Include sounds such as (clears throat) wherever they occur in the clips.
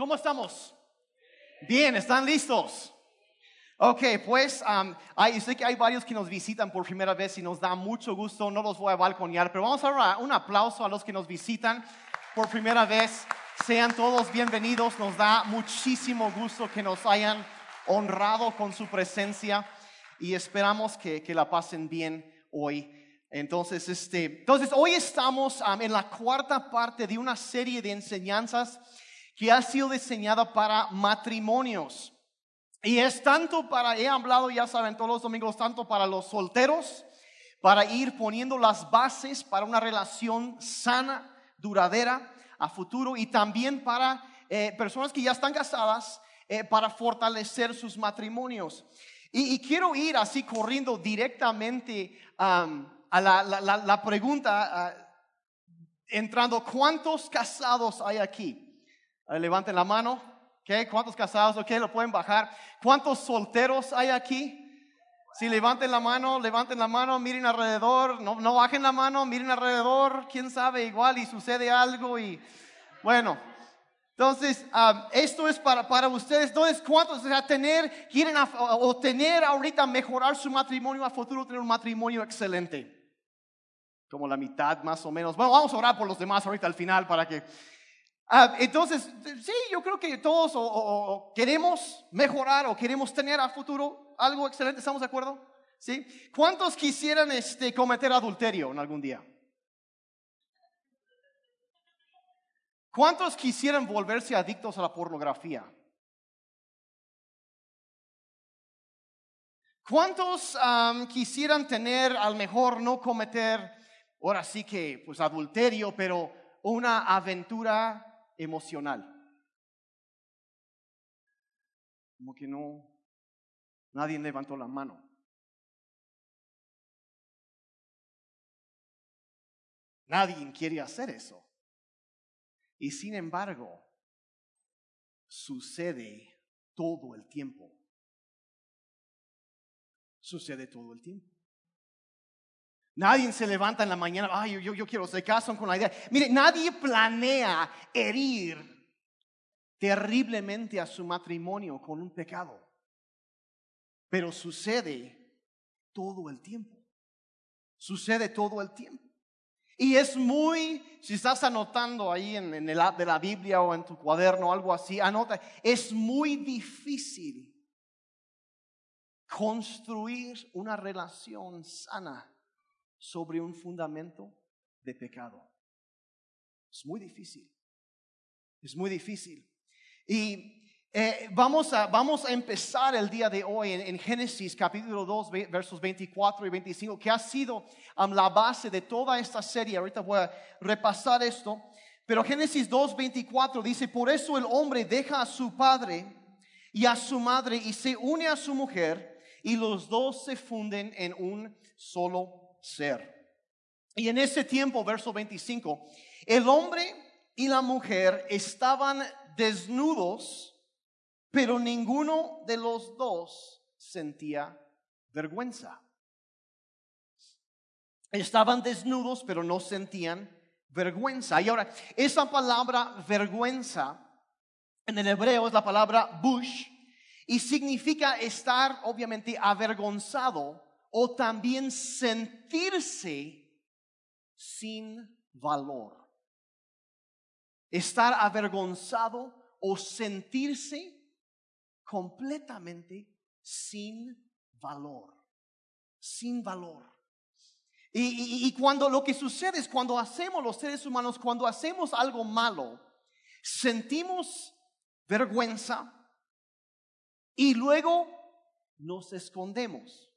¿Cómo estamos? Bien, ¿están listos? Ok, pues um, hay, sé que hay varios que nos visitan por primera vez y nos da mucho gusto, no los voy a balconear, pero vamos a dar un aplauso a los que nos visitan por primera vez. Sean todos bienvenidos, nos da muchísimo gusto que nos hayan honrado con su presencia y esperamos que, que la pasen bien hoy. Entonces, este, entonces hoy estamos um, en la cuarta parte de una serie de enseñanzas que ha sido diseñada para matrimonios. Y es tanto para, he hablado, ya saben, todos los domingos, tanto para los solteros, para ir poniendo las bases para una relación sana, duradera, a futuro, y también para eh, personas que ya están casadas, eh, para fortalecer sus matrimonios. Y, quiero ir así corriendo directamente a la, pregunta, entrando, ¿cuántos casados hay aquí? Levanten la mano. ¿Okay? ¿Cuántos casados? Ok, lo pueden bajar. ¿Cuántos solteros hay aquí? Si levanten la mano, levanten la mano, miren alrededor, no, no bajen la mano, miren alrededor, quién sabe, igual y sucede algo y bueno. Entonces, um, esto es para, para ustedes. Entonces, ¿cuántos o tener, quieren obtener ahorita mejorar su matrimonio a futuro, tener un matrimonio excelente? Como la mitad más o menos. Bueno, vamos a orar por los demás ahorita al final para que Ah, entonces, sí, yo creo que todos o, queremos mejorar o queremos tener a futuro algo excelente, ¿estamos de acuerdo? ¿Sí? ¿Cuántos quisieran este, cometer adulterio en algún día? ¿Cuántos quisieran volverse adictos a la pornografía? ¿Cuántos quisieran tener, al mejor no cometer, ahora sí que, pues adulterio, pero una aventura emocional. Como que no, nadie levantó la mano. Nadie quiere hacer eso. Y sin embargo, sucede todo el tiempo. Sucede todo el tiempo. Nadie se levanta en la mañana, ay, yo, yo quiero, se casan con la idea. Mire, nadie planea herir terriblemente a su matrimonio con un pecado. Pero sucede todo el tiempo. Sucede todo el tiempo. Y es muy, si estás anotando ahí en, en el app de la Biblia o en tu cuaderno o algo así, anota, es muy difícil construir una relación sana sobre un fundamento de pecado. Es muy difícil. Es muy difícil. Y eh, vamos, a, vamos a empezar el día de hoy en, Génesis capítulo 2, versos 24 y 25, que ha sido la base de toda esta serie. Ahorita voy a repasar esto. Pero Génesis 2, 24 dice, por eso el hombre deja a su padre y a su madre y se une a su mujer y los dos se funden en un solo ser. Y en ese tiempo, verso 25, el hombre y la mujer estaban desnudos, pero ninguno de los dos sentía vergüenza. Estaban desnudos, pero no sentían vergüenza. Y ahora, esa palabra vergüenza en el hebreo es la palabra bush y significa estar obviamente avergonzado o también sentirse sin valor. Estar avergonzado o sentirse completamente sin valor. Sin valor. Y, cuando lo que sucede es cuando hacemos los seres humanos, cuando hacemos algo malo, sentimos vergüenza y luego nos escondemos.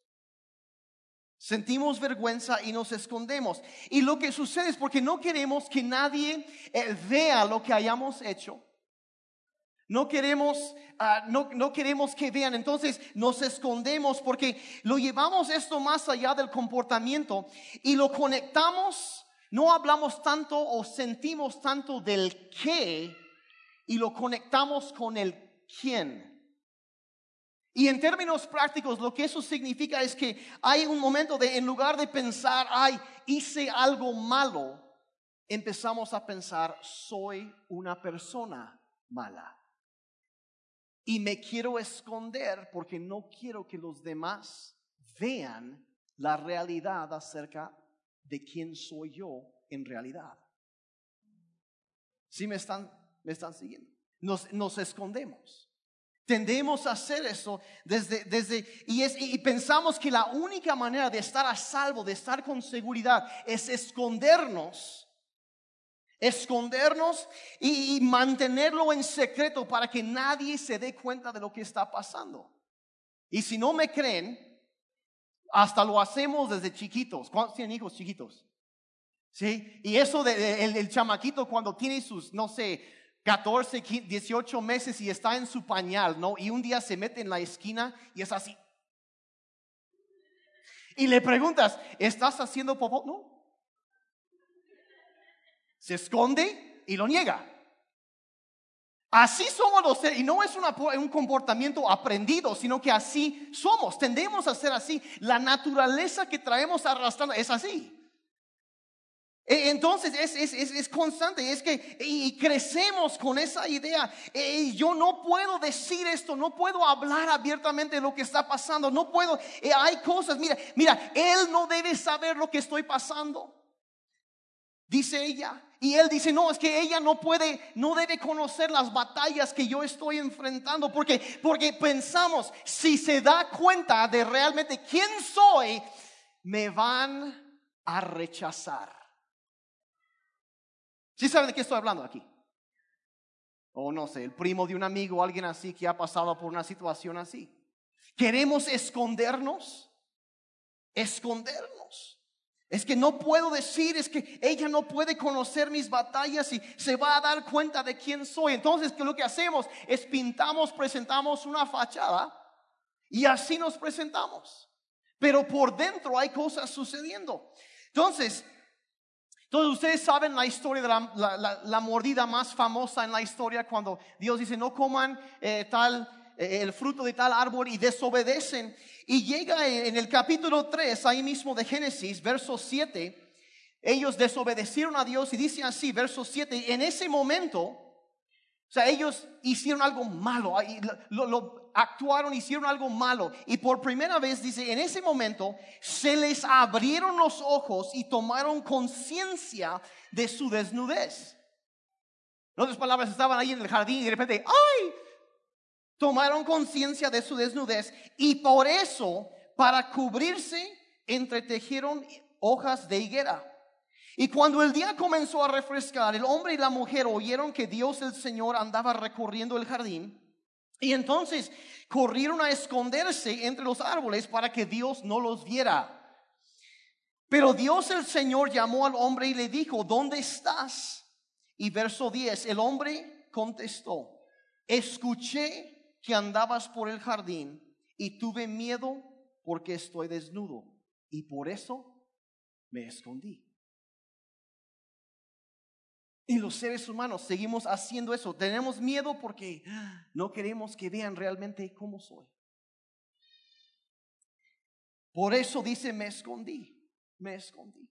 Sentimos vergüenza y nos escondemos. Y lo que sucede es porque no queremos que nadie eh, vea lo que hayamos hecho. No queremos, ah, no, no queremos que vean. Entonces nos escondemos porque lo llevamos esto más allá del comportamiento y lo conectamos. No hablamos tanto o sentimos tanto del qué y lo conectamos con el quién. Y en términos prácticos, lo que eso significa es que hay un momento de, en lugar de pensar, ay, hice algo malo, empezamos a pensar, soy una persona mala. y me quiero esconder porque no quiero que los demás vean la realidad acerca de quién soy yo en realidad. ¿Sí me están, me están siguiendo? Nos, nos escondemos. Tendemos a hacer eso desde, desde y, es, y pensamos que la única manera de estar a salvo, de estar con seguridad, es escondernos escondernos y, mantenerlo en secreto para que nadie se dé cuenta de lo que está pasando. Y si no me creen, hasta lo hacemos desde chiquitos. ¿Cuántos tienen hijos chiquitos? ¿Sí? Y eso de, el, chamaquito cuando tiene sus, no sé, 14, 18 meses y está en su pañal, ¿no? Y un día se mete en la esquina y es así. Y le preguntas, ¿estás haciendo popó? No, se esconde y lo niega. Así somos los seres, y no es un comportamiento aprendido, sino que así somos, tendemos a ser así. La naturaleza que traemos arrastrando es así. E, entonces es, es, constante, es que y crecemos con esa idea. E, yo no puedo decir esto, no puedo hablar abiertamente de lo que está pasando, no puedo. E, hay cosas, mira, mira, él no debe saber lo que estoy pasando dice ella. Y él dice, no, es que ella no puede, no debe conocer las batallas que yo estoy enfrentando, porque, porque pensamos, si se da cuenta de realmente quién soy, me van a rechazar. ¿Sí saben de qué estoy hablando aquí? O no sé, el primo de un amigo alguien así que ha pasado por una situación así. Queremos escondernos, escondernos. Es que no puedo decir, es que ella no puede conocer mis batallas y se va a dar cuenta de quién soy. Entonces, que lo que hacemos es pintamos, presentamos una fachada y así nos presentamos. Pero por dentro hay cosas sucediendo. Entonces, todos ustedes saben la historia de la, mordida más famosa en la historia cuando Dios dice no coman eh, tal eh, el fruto de tal árbol y desobedecen. Y llega en el capítulo 3, ahí mismo de Génesis, verso 7, ellos desobedecieron a Dios y dice así, verso 7, en ese momento, sea, ellos hicieron algo malo, lo, lo, actuaron, hicieron algo malo. Y por primera vez, dice, en ese momento se les abrieron los ojos y tomaron conciencia de su desnudez. En otras palabras, estaban ahí en el jardín y de repente, ¡ay! tomaron conciencia de su desnudez y por eso, para cubrirse, entretejieron hojas de higuera. Y cuando el día comenzó a refrescar, el hombre y la mujer oyeron que Dios el Señor andaba recorriendo el jardín. Y entonces corrieron a esconderse entre los árboles para que Dios no los viera. Pero Dios el Señor llamó al hombre y le dijo, ¿dónde estás? Y verso 10, el hombre contestó, escuché que andabas por el jardín y tuve miedo porque estoy desnudo y por eso me escondí. Y los seres humanos seguimos haciendo eso. Tenemos miedo porque no queremos que vean realmente cómo soy. Por eso dice, me escondí, me escondí.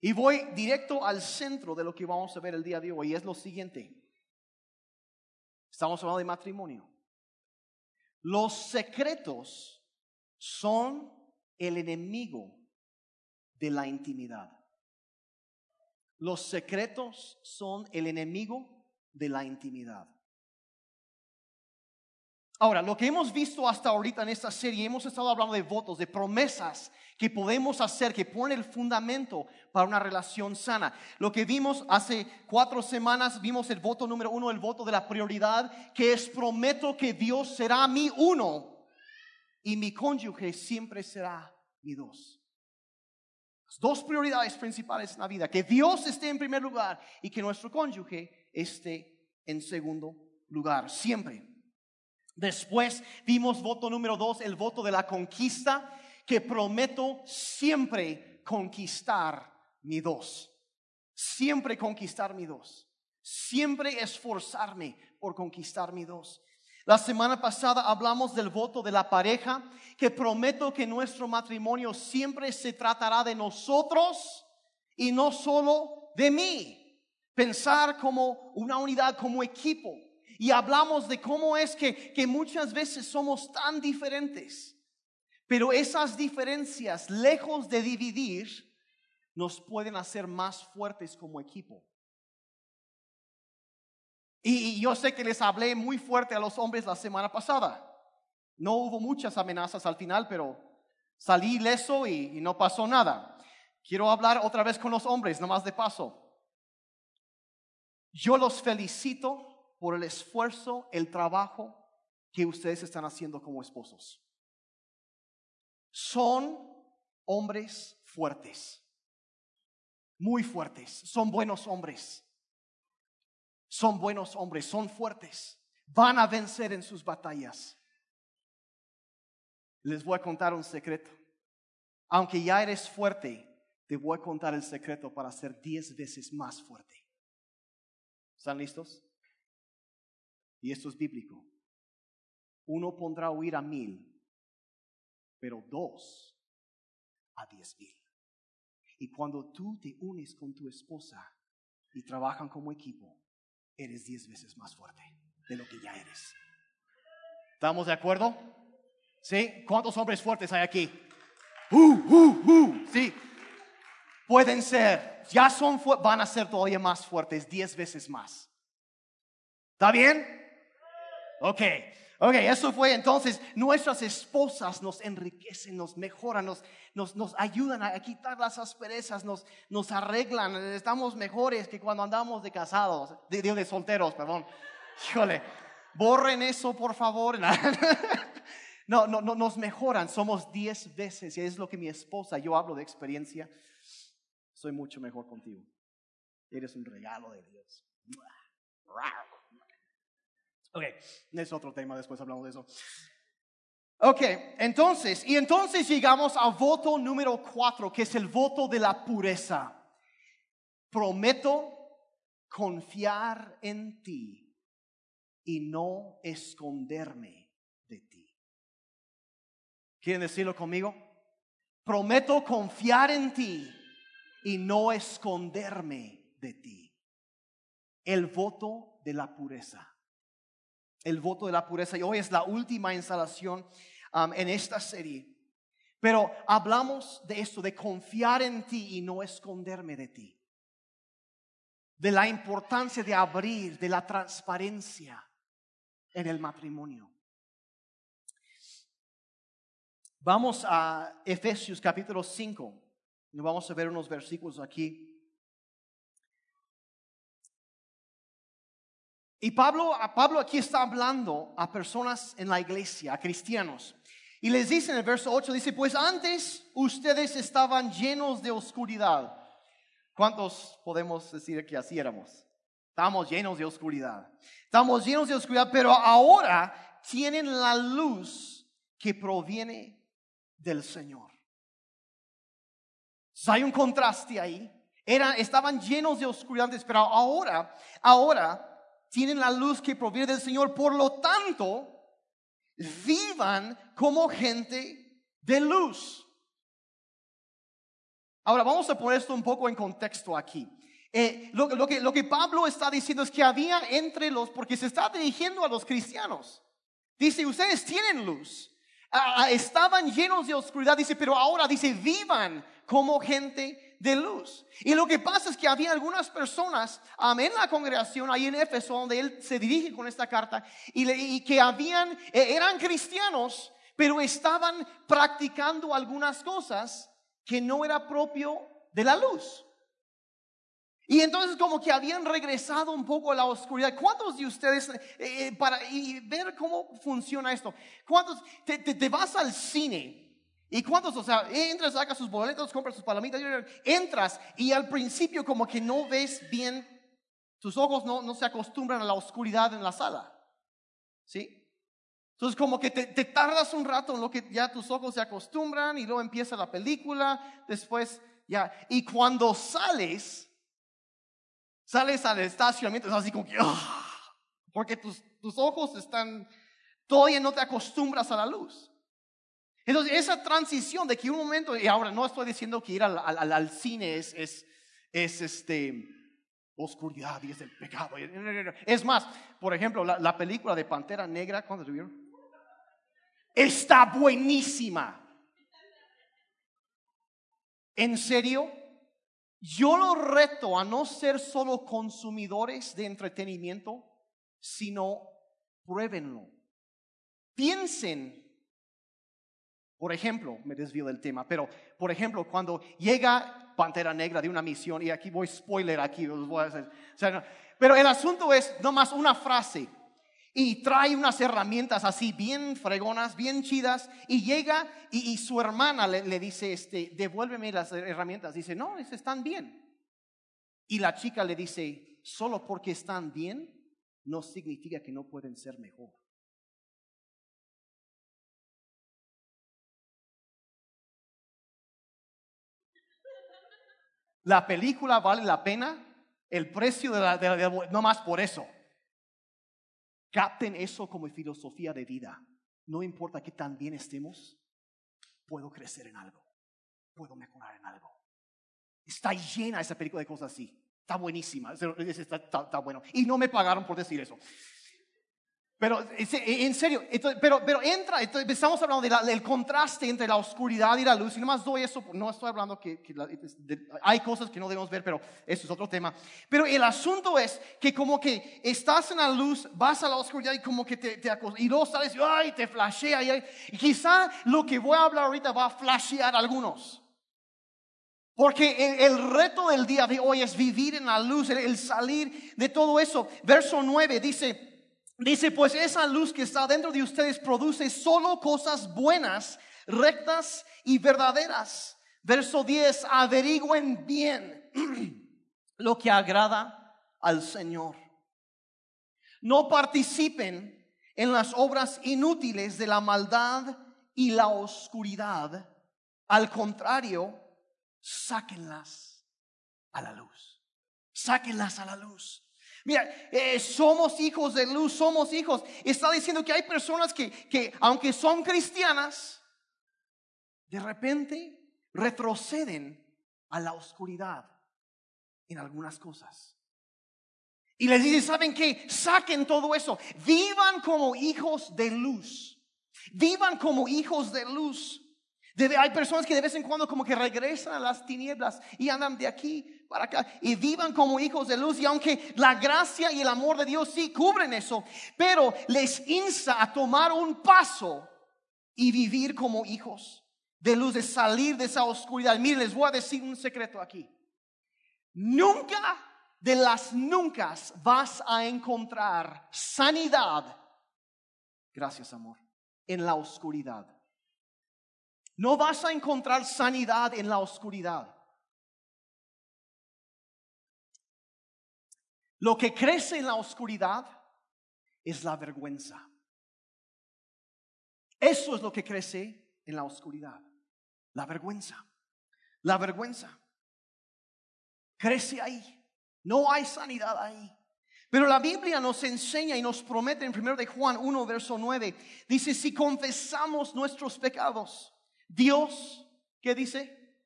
Y voy directo al centro de lo que vamos a ver el día de hoy, y es lo siguiente. Estamos hablando de matrimonio. Los secretos son el enemigo de la intimidad. Los secretos son el enemigo de la intimidad. Ahora, lo que hemos visto hasta ahorita en esta serie, hemos estado hablando de votos, de promesas que podemos hacer, que ponen el fundamento para una relación sana. Lo que vimos hace cuatro semanas, vimos el voto número uno, el voto de la prioridad, que es prometo que Dios será mi uno y mi cónyuge siempre será mi dos. Dos prioridades principales en la vida, que Dios esté en primer lugar y que nuestro cónyuge esté en segundo lugar, siempre. Después vimos voto número dos, el voto de la conquista, que prometo siempre conquistar mi dos. Siempre conquistar mi dos. Siempre esforzarme por conquistar mi dos. La semana pasada hablamos del voto de la pareja, que prometo que nuestro matrimonio siempre se tratará de nosotros y no solo de mí. Pensar como una unidad, como equipo. Y hablamos de cómo es que, que muchas veces somos tan diferentes. Pero esas diferencias, lejos de dividir, nos pueden hacer más fuertes como equipo. Y, yo sé que les hablé muy fuerte a los hombres la semana pasada. No hubo muchas amenazas al final, pero salí ileso y, y no pasó nada. Quiero hablar otra vez con los hombres, nomás de paso. Yo los felicito por el esfuerzo, el trabajo que ustedes están haciendo como esposos. Son hombres fuertes, muy fuertes, son buenos hombres, son buenos hombres, son fuertes, van a vencer en sus batallas. Les voy a contar un secreto. Aunque ya eres fuerte, te voy a contar el secreto para ser diez veces más fuerte. ¿Están listos? Y esto es bíblico. Uno pondrá a huir a mil, pero dos a diez mil. Y cuando tú te unes con tu esposa y trabajan como equipo, eres diez veces más fuerte de lo que ya eres. ¿Estamos de acuerdo? ¿Sí? ¿Cuántos hombres fuertes hay aquí? Uh, uh, uh. Sí. Pueden ser, ya son, van a ser todavía más fuertes, diez veces más. ¿Está bien? Ok, ok, eso fue entonces, nuestras esposas nos enriquecen, nos mejoran, nos, nos, nos ayudan a quitar las asperezas, nos, nos arreglan, estamos mejores que cuando andamos de casados, de, de, de solteros, perdón. Híjole, borren eso por favor. (laughs) No, no, no, nos mejoran, somos diez veces, y es lo que mi esposa, yo hablo de experiencia, soy mucho mejor contigo. Eres un regalo de Dios. Ok, es otro tema, después hablamos de eso. Ok, entonces, y entonces llegamos al voto número cuatro, que es el voto de la pureza. Prometo confiar en ti y no esconderme de ti. ¿Quieren decirlo conmigo? Prometo confiar en ti y no esconderme de ti. El voto de la pureza. El voto de la pureza. Y hoy es la última instalación um, en esta serie. Pero hablamos de esto, de confiar en ti y no esconderme de ti. De la importancia de abrir, de la transparencia en el matrimonio. Vamos a Efesios capítulo 5. Vamos a ver unos versículos aquí. Y Pablo, Pablo aquí está hablando a personas en la iglesia, a cristianos. Y les dice en el verso 8, dice, pues antes ustedes estaban llenos de oscuridad. ¿Cuántos podemos decir que así éramos? Estamos llenos de oscuridad. Estamos llenos de oscuridad, pero ahora tienen la luz que proviene del Señor hay un contraste ahí. estaban llenos de oscuridad pero ahora, ahora tienen la luz que proviene del Señor. Por lo tanto, vivan como gente de luz. Ahora vamos a poner esto un poco en contexto aquí. Eh, lo, que, lo que Pablo está diciendo es que había entre los, porque se está dirigiendo a los cristianos. Dice, ustedes tienen luz. estaban llenos de oscuridad, dice, pero ahora dice, vivan como gente de luz. Y lo que pasa es que había algunas personas en la congregación ahí en Éfeso, donde él se dirige con esta carta, y, que habían, e, eran cristianos, pero estaban practicando algunas cosas que no era propio de la luz. Y entonces como que habían regresado un poco a la oscuridad. ¿Cuántos de ustedes, eh, eh, para y ver cómo funciona esto, cuántos te vas al cine ¿Y cuántos, o sea, entras, sacas sus boletos, compras sus palomitas, entras y al principio como que no ves bien, tus ojos no, no se acostumbran a la oscuridad en la sala. ¿Sí? Entonces como que te, te, tardas un rato en lo que ya tus ojos se acostumbran y luego empieza la película, después ya, y cuando sales, sales al estacionamiento, es así como que, ¡ah! porque tus, tus ojos están, todavía no te acostumbras a la luz. Entonces, esa transición de que un momento, y ahora no estoy diciendo que ir al, al, al cine es, es, es, este, oscuridad y es el pecado. Es más, por ejemplo, la, la película de Pantera Negra, ¿cuándo la vieron? Está buenísima. ¿En serio? Yo lo reto a no ser solo consumidores de entretenimiento, sino pruébenlo. Piensen, por ejemplo, me desvío del tema, pero por ejemplo, cuando llega Pantera Negra de una misión, y aquí voy spoiler, aquí voy a hacer, pero el asunto es nomás una frase y trae unas herramientas así bien fregonas, bien chidas, y llega y, su hermana le, dice, este, devuélveme las herramientas. Dice, no, están bien. Y la chica le dice, solo porque están bien, no significa que no pueden ser mejor. La película vale la pena, el precio de la, de no más por eso. Capten eso como filosofía de vida. No importa que tan bien estemos, puedo crecer en algo, puedo mejorar en algo. Está llena esa película de cosas así. Está buenísima, está bueno. Y no me pagaron por decir eso. Pero en serio, pero, pero entra, estamos hablando del contraste entre la oscuridad y la luz, y nomás doy eso, no estoy hablando que, hay cosas que no debemos ver, pero eso es otro tema. Pero el asunto es que como que estás en la luz, vas a la oscuridad y como que te, te y luego sales y ay, te flashea, y, y quizá lo que voy a hablar ahorita va a flashear a algunos. Porque el, reto del día de hoy es vivir en la luz, el salir de todo eso. Verso 9 dice, Dice, pues esa luz que está dentro de ustedes produce solo cosas buenas, rectas y verdaderas. Verso 10, averigüen bien (clears throat) lo que agrada al Señor. No participen en las obras inútiles de la maldad y la oscuridad. Al contrario, sáquenlas a la luz. Sáquenlas a la luz. Mira, eh, somos hijos de luz, somos hijos. Está diciendo que hay personas que, que, aunque son cristianas, de repente retroceden a la oscuridad en algunas cosas. Y les dice, ¿saben qué? Saquen todo eso. Vivan como hijos de luz. Vivan como hijos de luz. Hay personas que de vez en cuando como que regresan a las tinieblas y andan de aquí para acá y vivan como hijos de luz. Y aunque la gracia y el amor de Dios sí cubren eso, pero les insta a tomar un paso y vivir como hijos de luz, de salir de esa oscuridad. Miren, les voy a decir un secreto aquí. Nunca de las nunca vas a encontrar sanidad. Gracias, amor. En la oscuridad. No vas a encontrar sanidad en la oscuridad. Lo que crece en la oscuridad es la vergüenza. Eso es lo que crece en la oscuridad. La vergüenza. La vergüenza. Crece ahí. No hay sanidad ahí. Pero la Biblia nos enseña y nos promete en 1 de Juan 1, verso 9. Dice, si confesamos nuestros pecados, Dios, ¿qué dice?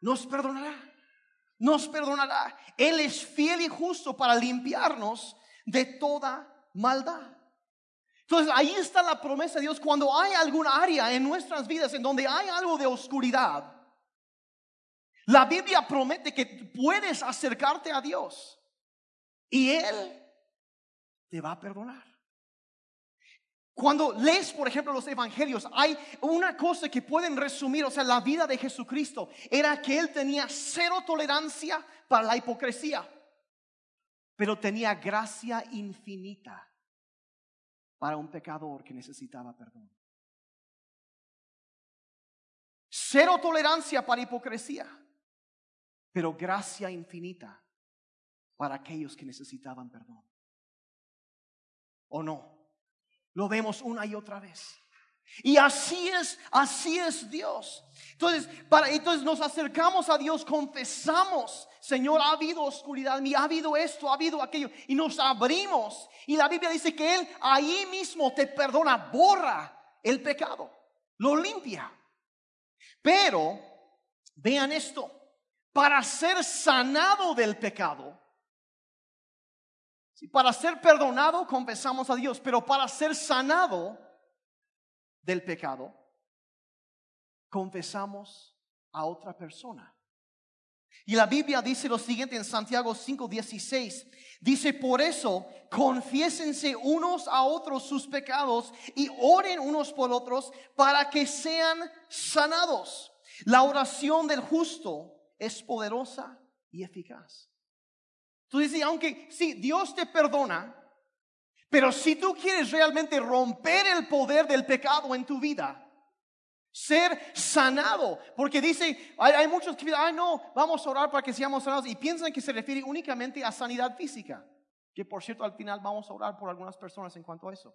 Nos perdonará nos perdonará. Él es fiel y justo para limpiarnos de toda maldad. Entonces ahí está la promesa de Dios. Cuando hay alguna área en nuestras vidas en donde hay algo de oscuridad, la Biblia promete que puedes acercarte a Dios y Él te va a perdonar. Cuando lees, por ejemplo, los evangelios, hay una cosa que pueden resumir, o sea, la vida de Jesucristo era que él tenía cero tolerancia para la hipocresía, pero tenía gracia infinita para un pecador que necesitaba perdón. Cero tolerancia para hipocresía, pero gracia infinita para aquellos que necesitaban perdón. ¿O no? Lo vemos una y otra vez. Y así es, así es Dios. Entonces, para, entonces nos acercamos a Dios, confesamos, Señor, ha habido oscuridad en ha habido esto, ha habido aquello, y nos abrimos. Y la Biblia dice que Él ahí mismo te perdona, borra el pecado, lo limpia. Pero, vean esto, para ser sanado del pecado, Para ser perdonado, confesamos a Dios, pero para ser sanado del pecado, confesamos a otra persona. Y la Biblia dice lo siguiente en Santiago 5:16. Dice, por eso, confiésense unos a otros sus pecados y oren unos por otros para que sean sanados. La oración del justo es poderosa y eficaz. Tú dices, aunque sí, Dios te perdona, pero si tú quieres realmente romper el poder del pecado en tu vida, ser sanado, porque dice, hay, muchos que dicen, ay no, vamos a orar para que seamos sanados y piensan que se refiere únicamente a sanidad física, que por cierto al final vamos a orar por algunas personas en cuanto a eso.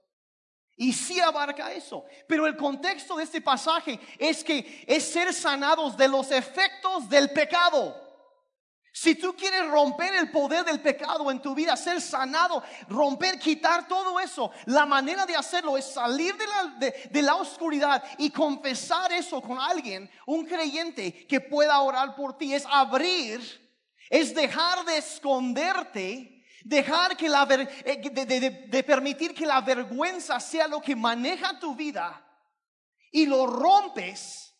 Y sí abarca eso. Pero el contexto de este pasaje es que es ser sanados de los efectos del pecado. Si tú quieres romper el poder del pecado en tu vida, ser sanado, romper, quitar todo eso, la manera de hacerlo es salir de la, oscuridad y confesar eso con alguien, un creyente que pueda orar por ti, es abrir, es dejar de esconderte, dejar que la, eh, de, de permitir que la vergüenza sea lo que maneja tu vida y lo rompes,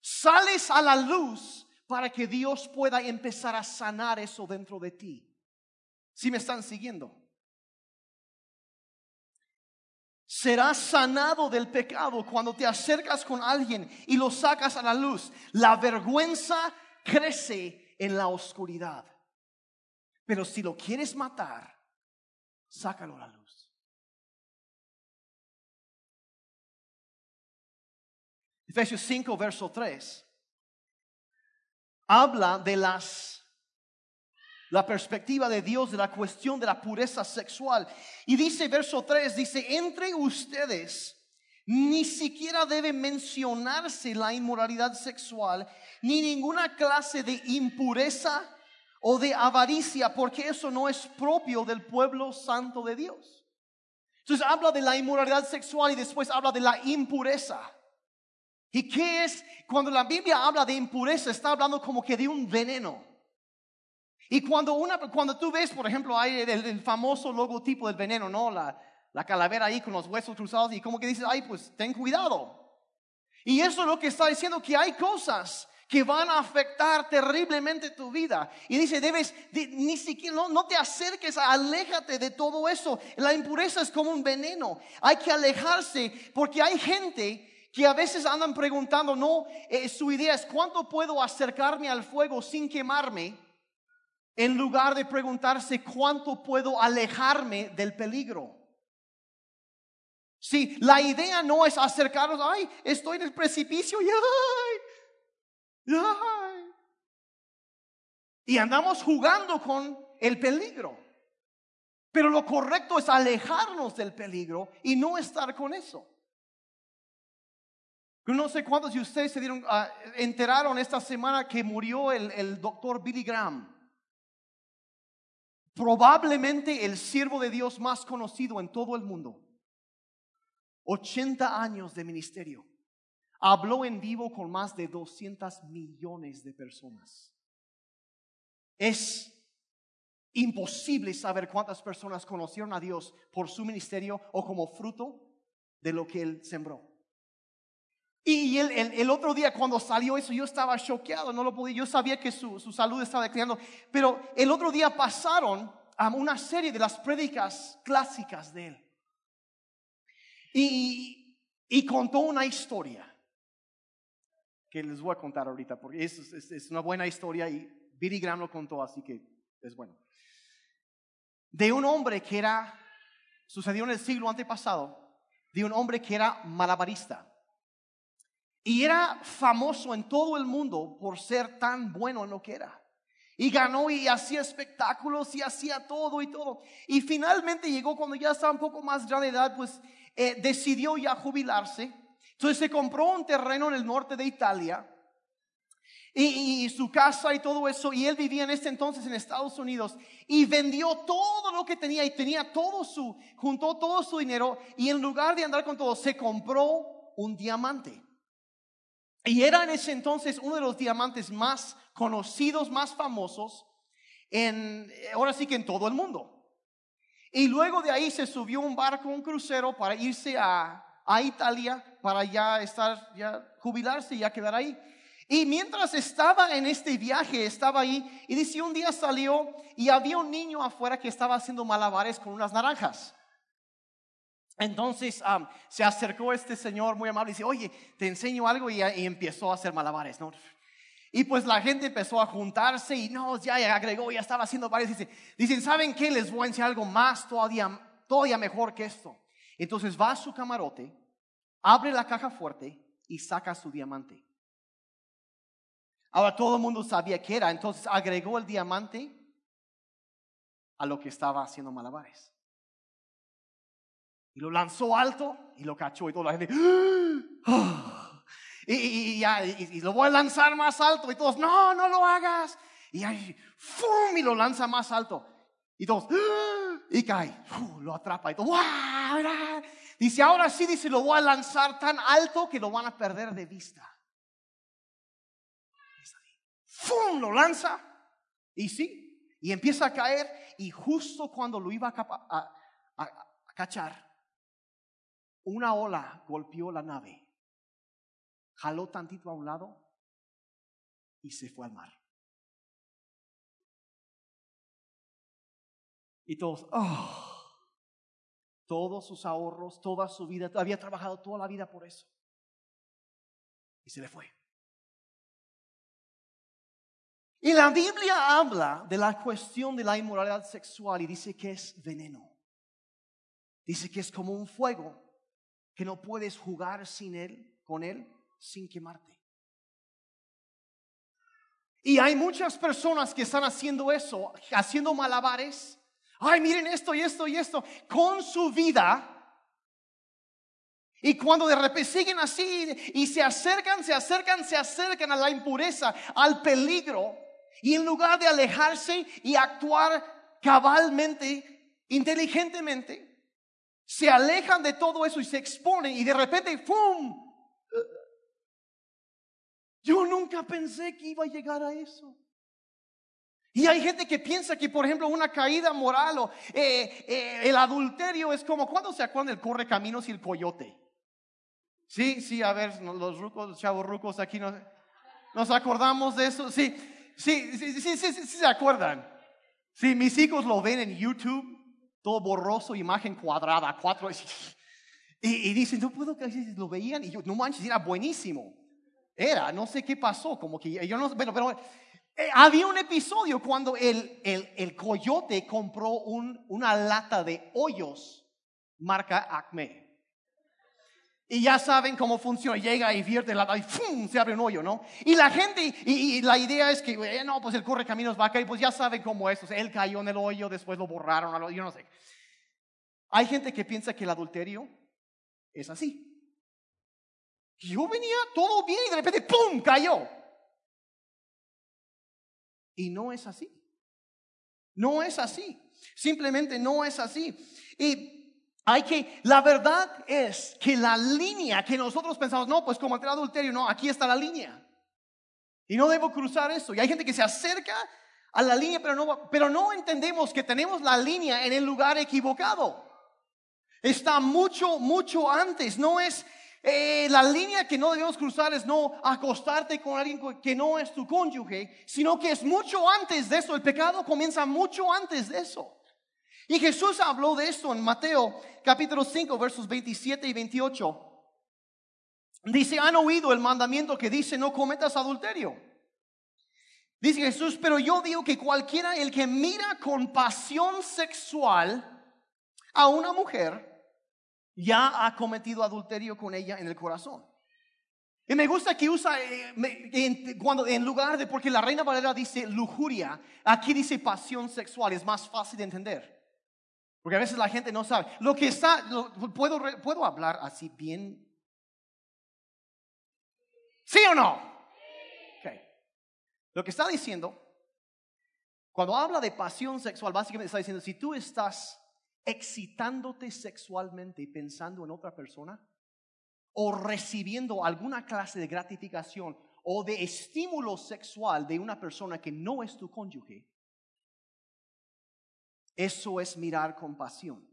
sales a la luz para que Dios pueda empezar a sanar eso dentro de ti. Si me están siguiendo. Serás sanado del pecado cuando te acercas con alguien y lo sacas a la luz. La vergüenza crece en la oscuridad. Pero si lo quieres matar, sácalo a la luz. Efesios 5, verso 3 habla de las la perspectiva de Dios de la cuestión de la pureza sexual. Y dice verso 3, dice, entre ustedes ni siquiera debe mencionarse la inmoralidad sexual, ni ninguna clase de impureza o de avaricia, porque eso no es propio del pueblo santo de Dios. Entonces habla de la inmoralidad sexual y después habla de la impureza. ¿Y qué es? Cuando la Biblia habla de impureza, está hablando como que de un veneno. Y cuando, una, cuando tú ves, por ejemplo, hay el, famoso logotipo del veneno, ¿no? La, la calavera ahí con los huesos cruzados y como que dices, ay, pues ten cuidado. Y eso es lo que está diciendo, que hay cosas que van a afectar terriblemente tu vida. Y dice, debes, ni siquiera, no, no, te acerques, aléjate de todo eso. La impureza es como un veneno. Hay que alejarse porque hay gente que a veces andan preguntando, no, eh, su idea es cuánto puedo acercarme al fuego sin quemarme, en lugar de preguntarse cuánto puedo alejarme del peligro. Si la idea no es acercarnos, ay, estoy en el precipicio y ay, ay. Y andamos jugando con el peligro. Pero lo correcto es alejarnos del peligro y no estar con eso. No sé cuántos de ustedes se dieron, ah, enteraron esta semana que murió el, el doctor Billy Graham. Probablemente el siervo de Dios más conocido en todo el mundo. 80 años de ministerio. Habló en vivo con más de 200 millones de personas. Es imposible saber cuántas personas conocieron a Dios por su ministerio o como fruto de lo que él sembró. Y el, el, otro día cuando salió eso yo estaba choqueado, no lo podía, yo sabía que su, su salud estaba declinando, pero el otro día pasaron a una serie de las prédicas clásicas de él. Y, y contó una historia que les voy a contar ahorita, porque es, es, es una buena historia y Billy Graham lo contó, así que es bueno. De un hombre que era, sucedió en el siglo antepasado, de un hombre que era malabarista. Y era famoso en todo el mundo por ser tan bueno en lo que era. Y ganó y hacía espectáculos y hacía todo y todo. Y finalmente llegó cuando ya estaba un poco más grande de edad, pues eh, decidió ya jubilarse. Entonces se compró un terreno en el norte de Italia. Y, y, su casa y todo eso. Y él vivía en ese entonces en Estados Unidos. Y vendió todo lo que tenía. Y tenía todo su, juntó todo su dinero. Y en lugar de andar con todo, se compró un diamante. Y era en ese entonces uno de los diamantes más conocidos, más famosos, en, ahora sí que en todo el mundo. Y luego de ahí se subió un barco, un crucero para irse a, a Italia para ya estar, ya jubilarse y ya quedar ahí. Y mientras estaba en este viaje, estaba ahí y dice, un día salió y había un niño afuera que estaba haciendo malabares con unas naranjas. Entonces se acercó este señor muy amable y dice, oye, te enseño algo y, empezó a hacer malabares, ¿no? Y pues la gente empezó a juntarse y no, ya agregó, ya estaba haciendo varios. Dice, dicen, ¿saben qué? Les voy a enseñar algo más todavía, todavía mejor que esto. Entonces va a su camarote, abre la caja fuerte y saca su diamante. Ahora todo el mundo sabía que era, entonces agregó el diamante a lo que estaba haciendo malabares. Y lo lanzó alto y lo cachó y toda la gente. ¡Ah! Y, ya, y, lo voy a lanzar más alto. Y todos, no, no lo hagas. Y ahí, ¡fum! Y lo lanza más alto. Y todos, ¡Ah! y cae. Lo atrapa. Y todo, Dice, ahora sí, dice, lo voy a lanzar tan alto que lo van a perder de vista. ¡Fum! Lo lanza. Y sí, y empieza a caer. Y justo cuando lo iba a cachar, una ola golpeó la nave, jaló tantito a un lado y se fue al mar. Y todos, oh, todos sus ahorros, toda su vida, había trabajado toda la vida por eso. Y se le fue. Y la Biblia habla de la cuestión de la inmoralidad sexual y dice que es veneno. Dice que es como un fuego que no puedes jugar sin Él, con Él, sin quemarte. Y hay muchas personas que están haciendo eso, haciendo malabares. Ay, miren esto y esto y esto, con su vida. Y cuando de repente siguen así y se acercan, se acercan, se acercan a la impureza, al peligro, y en lugar de alejarse y actuar cabalmente, inteligentemente, se alejan de todo eso y se exponen y de repente, ¡pum! Yo nunca pensé que iba a llegar a eso. Y hay gente que piensa que, por ejemplo, una caída moral o eh, eh, el adulterio es como, ¿cuándo se acuerdan del corre caminos y el coyote? Sí, sí, a ver, los rucos, los chavos rucos aquí nos, nos acordamos de eso. Sí, sí, sí, sí, sí, sí, se acuerdan. Sí, mis hijos lo ven en YouTube todo borroso, imagen cuadrada, cuatro. Y, y dicen, no puedo creer, lo veían y yo, no manches, era buenísimo. Era, no sé qué pasó, como que yo no, bueno, pero eh, había un episodio cuando el, el, el coyote compró un, una lata de hoyos marca Acme. Y ya saben cómo funciona. Llega y vierte la y ¡fum! se abre un hoyo, ¿no? Y la gente, y, la idea es que, eh, no, pues el corre caminos va a caer, pues ya saben cómo es. él cayó en el hoyo, después lo borraron, yo no sé. Hay gente que piensa que el adulterio es así. Yo venía todo bien y de repente ¡pum! cayó. Y no es así. No es así. Simplemente no es así. Y hay que, la verdad es que la línea que nosotros pensamos, no, pues como el adulterio, no, aquí está la línea. Y no debo cruzar eso. Y hay gente que se acerca a la línea, pero no, pero no entendemos que tenemos la línea en el lugar equivocado. Está mucho, mucho antes. No es eh, la línea que no debemos cruzar es no acostarte con alguien que no es tu cónyuge, sino que es mucho antes de eso. El pecado comienza mucho antes de eso. Y Jesús habló de esto en Mateo capítulo 5 versos 27 y 28. Dice, han oído el mandamiento que dice no cometas adulterio. Dice Jesús, pero yo digo que cualquiera el que mira con pasión sexual a una mujer, ya ha cometido adulterio con ella en el corazón. Y me gusta que usa eh, cuando en lugar de, porque la Reina Valera dice lujuria, aquí dice pasión sexual, es más fácil de entender. Porque a veces la gente no sabe. Lo que está, ¿puedo, ¿puedo hablar así bien? ¿Sí o no? Okay. Lo que está diciendo, cuando habla de pasión sexual, básicamente está diciendo, si tú estás excitándote sexualmente y pensando en otra persona, o recibiendo alguna clase de gratificación o de estímulo sexual de una persona que no es tu cónyuge, Eso es mirar con pasión.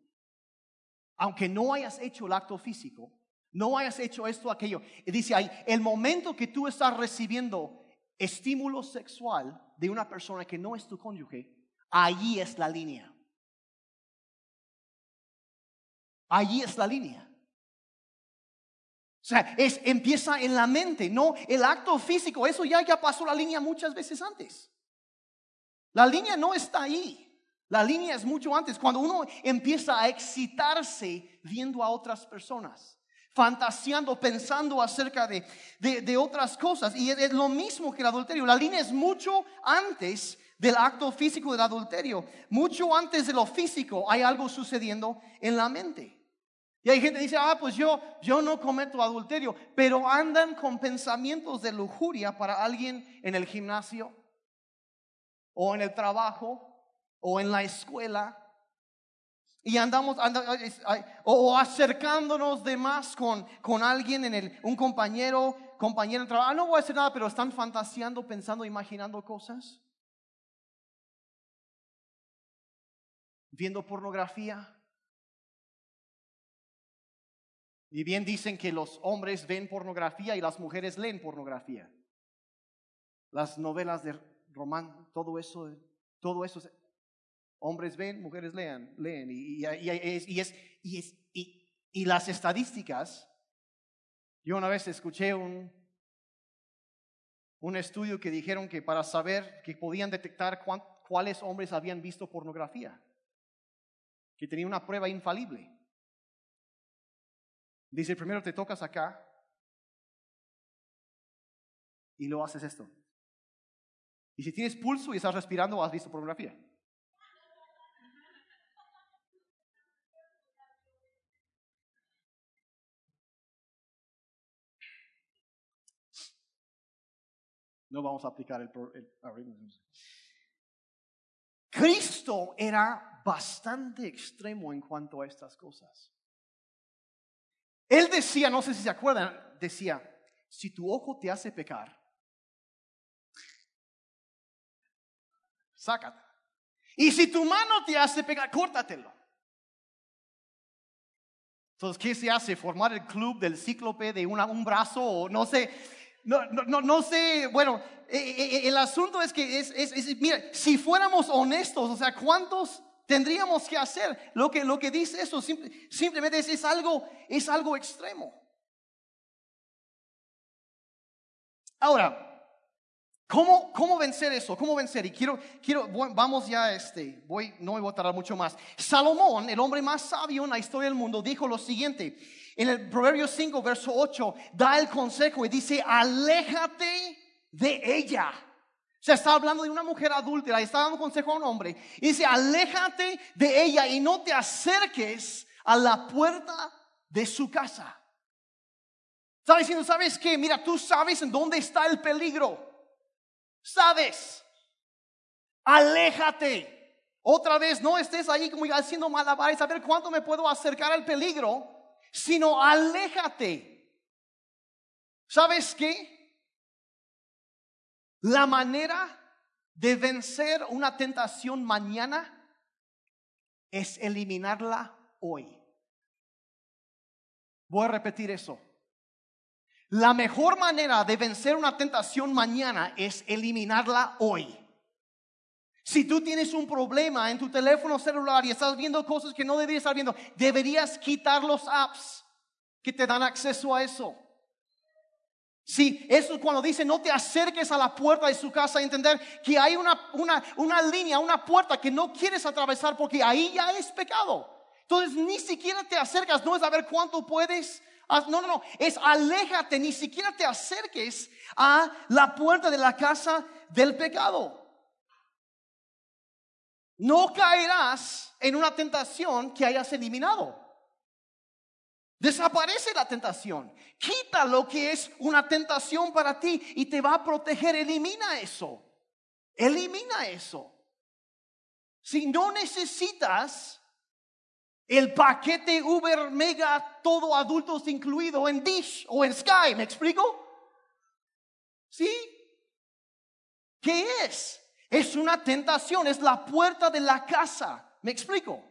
Aunque no hayas hecho el acto físico, no hayas hecho esto aquello. Dice ahí, el momento que tú estás recibiendo estímulo sexual de una persona que no es tu cónyuge, allí es la línea. Allí es la línea. O sea, es, empieza en la mente, no el acto físico. Eso ya, ya pasó la línea muchas veces antes. La línea no está ahí. La línea es mucho antes, cuando uno empieza a excitarse viendo a otras personas, fantaseando, pensando acerca de, de, otras cosas. Y es, lo mismo que el adulterio. La línea es mucho antes del acto físico del adulterio. Mucho antes de lo físico hay algo sucediendo en la mente. Y hay gente que dice, ah, pues yo, yo no cometo adulterio, pero andan con pensamientos de lujuria para alguien en el gimnasio o en el trabajo o en la escuela. Y andamos, o acercándonos de más con, con alguien, en el, un compañero, compañero en trabajo. Ah, no voy a hacer nada, pero están fantaseando, pensando, imaginando cosas. Viendo pornografía. Y bien dicen que los hombres ven pornografía y las mujeres leen pornografía. Las novelas de román, todo eso, todo eso Hombres ven, mujeres lean, leen. Y, las estadísticas, yo una vez escuché un, un estudio que dijeron que para saber que podían detectar cuáles hombres habían visto pornografía, que tenía una prueba infalible. Dice, primero te tocas acá y lo haces esto. Y si tienes pulso y estás respirando, has visto pornografía. No vamos a aplicar el, Cristo era bastante extremo en cuanto a estas cosas. Él decía, no sé si se acuerdan, decía, si tu ojo te hace pecar, sácate. Y si tu mano te hace pecar, córtatelo. Entonces, ¿qué se hace? ¿Formar el club del cíclope de un brazo o no sé? No, no, no, sé, bueno, eh, eh, eh, el asunto es que es, es, mira, si fuéramos honestos, o sea, ¿cuántos tendríamos que hacer? Lo que, lo que dice eso simplemente es, algo, es algo extremo. Ahora, ¿Cómo, ¿Cómo, vencer eso? ¿Cómo vencer? Y quiero, quiero, vamos ya, este, voy, no voy a tardar mucho más. Salomón, el hombre más sabio en la historia del mundo, dijo lo siguiente. En el Proverbio 5, verso 8, da el consejo y dice, aléjate de ella. Se está hablando de una mujer adúltera y está dando consejo a un hombre. Y dice, aléjate de ella y no te acerques a la puerta de su casa. Está diciendo, ¿sabes qué? Mira, tú sabes en dónde está el peligro. Sabes. Aléjate. Otra vez, no estés ahí como haciendo malabares a ver cuánto me puedo acercar al peligro sino aléjate. ¿Sabes qué? La manera de vencer una tentación mañana es eliminarla hoy. Voy a repetir eso. La mejor manera de vencer una tentación mañana es eliminarla hoy. Si tú tienes un problema en tu teléfono celular y estás viendo cosas que no deberías estar viendo, deberías quitar los apps que te dan acceso a eso. Si eso cuando dice no te acerques a la puerta de su casa, entender que hay una, una, una línea, una puerta que no quieres atravesar porque ahí ya es pecado. Entonces ni siquiera te acercas, no es a ver cuánto puedes. No, no, no, es aléjate, ni siquiera te acerques a la puerta de la casa del pecado. No caerás en una tentación que hayas eliminado. Desaparece la tentación. Quita lo que es una tentación para ti y te va a proteger. Elimina eso. Elimina eso. Si no necesitas el paquete Uber Mega, todo adultos incluido en Dish o en Sky, ¿me explico? ¿Sí? ¿Qué es? Es una tentación, es la puerta de la casa Me explico.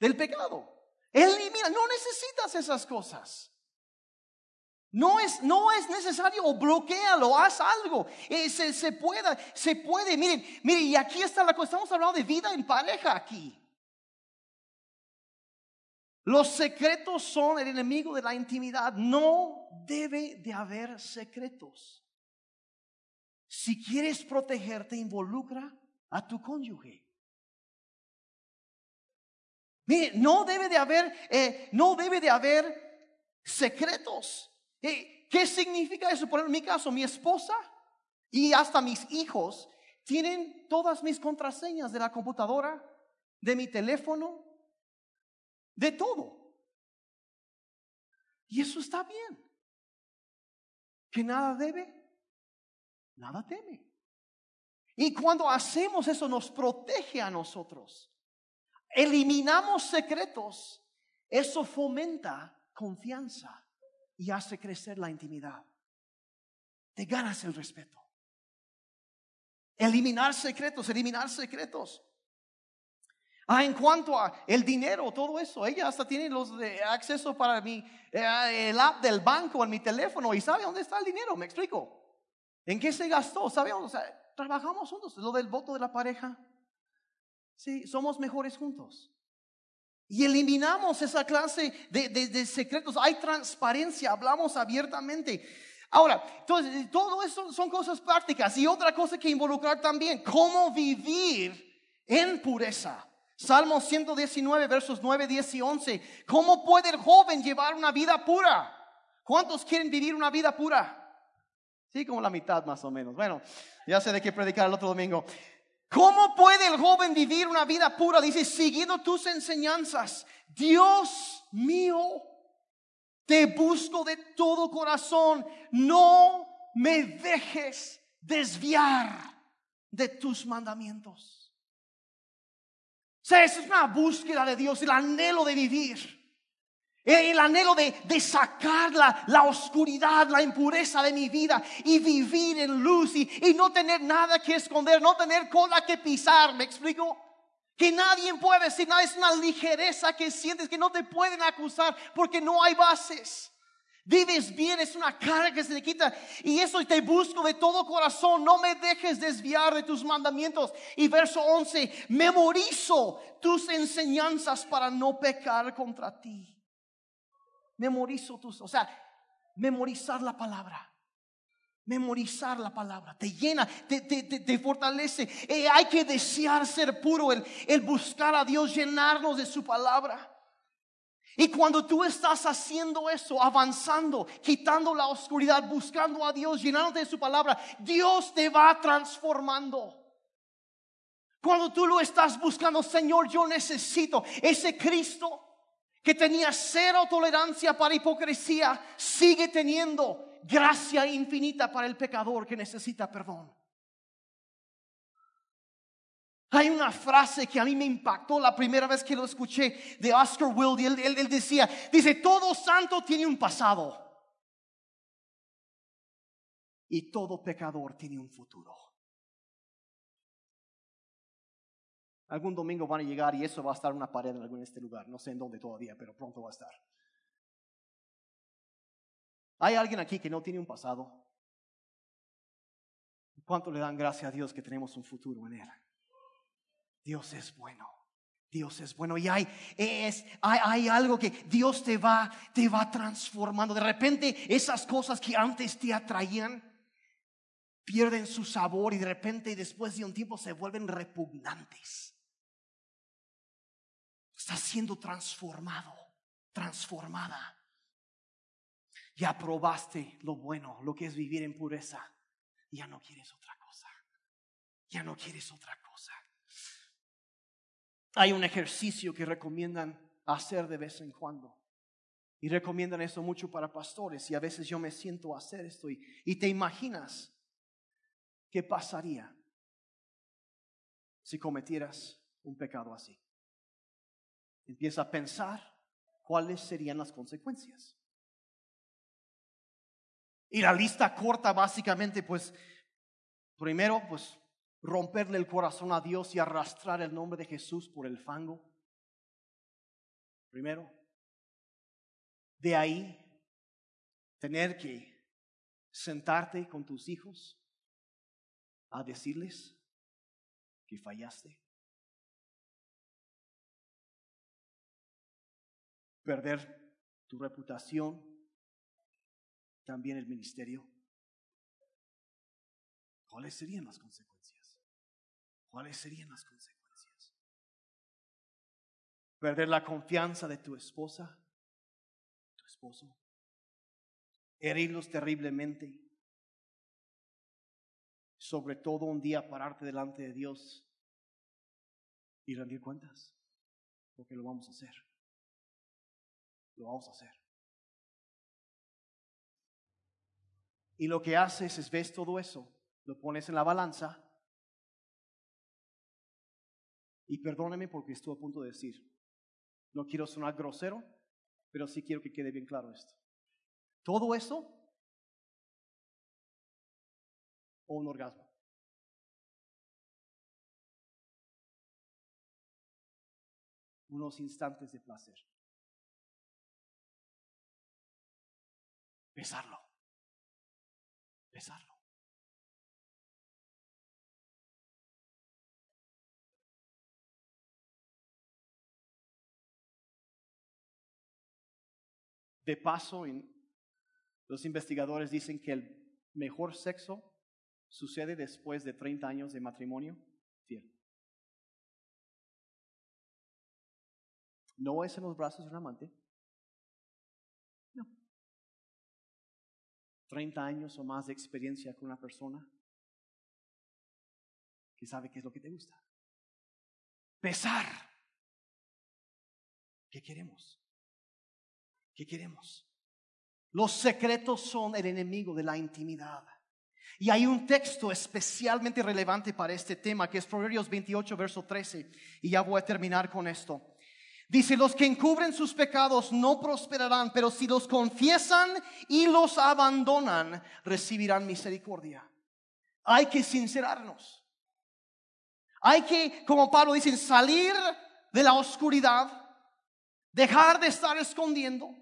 Del pecado. Elimina, no necesitas esas cosas. No es, no es necesario, o bloquealo, haz algo. Eh, se, se, se puede. Miren, miren, y aquí está la cosa. Estamos hablando de vida en pareja aquí. Los secretos son el enemigo de la intimidad. No debe de haber secretos. Si quieres protegerte, involucra a tu cónyuge. Mire, no debe de haber, eh, no debe de haber secretos. Eh, ¿Qué significa eso? Por ejemplo, en mi caso, mi esposa y hasta mis hijos tienen todas mis contraseñas de la computadora, de mi teléfono, de todo. Y eso está bien. Que nada debe, nada teme. Y cuando hacemos eso nos protege a nosotros. Eliminamos secretos. Eso fomenta confianza y hace crecer la intimidad. Te ganas el respeto. Eliminar secretos, eliminar secretos. Ah, en cuanto a el dinero, todo eso, ella hasta tiene los de acceso para mi eh, el app del banco en mi teléfono y sabe dónde está el dinero. Me explico. ¿En qué se gastó? Sabemos, trabajamos juntos. Lo del voto de la pareja. Sí, somos mejores juntos. Y eliminamos esa clase de, secretos. Hay transparencia, hablamos abiertamente. Ahora, entonces, todo eso son cosas prácticas. Y otra cosa que involucrar también, cómo vivir en pureza. Salmo 119, versos 9, 10 y 11. ¿Cómo puede el joven llevar una vida pura? ¿Cuántos quieren vivir una vida pura? Sí, como la mitad más o menos. Bueno, ya sé de qué predicar el otro domingo. ¿Cómo puede el joven vivir una vida pura? Dice, siguiendo tus enseñanzas. Dios mío, te busco de todo corazón. No me dejes desviar de tus mandamientos. O sea, es una búsqueda de Dios, el anhelo de vivir. El anhelo de, de sacar la, oscuridad, la impureza de mi vida y vivir en luz y, y no tener nada que esconder, no tener cola que pisar. ¿Me explico? Que nadie puede decir nada, es una ligereza que sientes que no te pueden acusar porque no hay bases. Vives bien, es una carga que se te quita. Y eso te busco de todo corazón. No me dejes desviar de tus mandamientos. Y verso 11, memorizo tus enseñanzas para no pecar contra ti memorizo tus, o sea, memorizar la palabra. Memorizar la palabra te llena, te, te, te, fortalece. Eh, hay que desear ser puro, el, el buscar a Dios, llenarnos de su palabra. Y cuando tú estás haciendo eso, avanzando, quitando la oscuridad, buscando a Dios, llenándote de su palabra, Dios te va transformando. Cuando tú lo estás buscando, Señor, yo necesito ese Cristo que tenía cero tolerancia para hipocresía, sigue teniendo gracia infinita para el pecador que necesita perdón. Hay una frase que a mí me impactó la primera vez que lo escuché de Oscar Wilde. Él, él, decía, dice, todo santo tiene un pasado. Y todo pecador tiene un futuro. Algún domingo van a llegar y eso va a estar una pared en algún este lugar. No sé en dónde todavía, pero pronto va a estar. ¿Hay alguien aquí que no tiene un pasado? ¿Cuánto le dan gracias a Dios que tenemos un futuro en Él? Dios es bueno. Dios es bueno y hay, hay, algo que Dios te va, te va transformando. De repente esas cosas que antes te atraían pierden su sabor y de repente después de un tiempo se vuelven repugnantes. Está siendo transformado, transformada. Ya probaste lo bueno, lo que es vivir en pureza. Ya no quieres otra cosa. Ya no quieres otra cosa. Hay un ejercicio que recomiendan hacer de vez en cuando. Y recomiendan eso mucho para pastores. Y a veces yo me siento a hacer esto. Y, y te imaginas qué pasaría si cometieras un pecado así. Empieza a pensar cuáles serían las consecuencias. Y la lista corta básicamente, pues, primero, pues, romperle el corazón a Dios y arrastrar el nombre de Jesús por el fango. Primero. De ahí, tener que sentarte con tus hijos a decirles que fallaste. Perder tu reputación, también el ministerio. ¿Cuáles serían las consecuencias? ¿Cuáles serían las consecuencias? Perder la confianza de tu esposa, tu esposo. Herirlos terriblemente. Sobre todo un día pararte delante de Dios y rendir cuentas. Porque lo vamos a hacer. Lo vamos a hacer. Y lo que haces es ves todo eso lo pones en la balanza. Y perdóneme porque estuve a punto de decir, no quiero sonar grosero, pero sí quiero que quede bien claro esto. Todo eso o un orgasmo. Unos instantes de placer. Besarlo. Besarlo. De paso, los investigadores dicen que el mejor sexo sucede después de 30 años de matrimonio fiel. No es en los brazos de un amante. 30 años o más de experiencia con una persona que sabe qué es lo que te gusta. Pesar. ¿Qué queremos? ¿Qué queremos? Los secretos son el enemigo de la intimidad. Y hay un texto especialmente relevante para este tema, que es Proverbios 28, verso 13. Y ya voy a terminar con esto. Dice, los que encubren sus pecados no prosperarán, pero si los confiesan y los abandonan, recibirán misericordia. Hay que sincerarnos. Hay que, como Pablo dice, salir de la oscuridad, dejar de estar escondiendo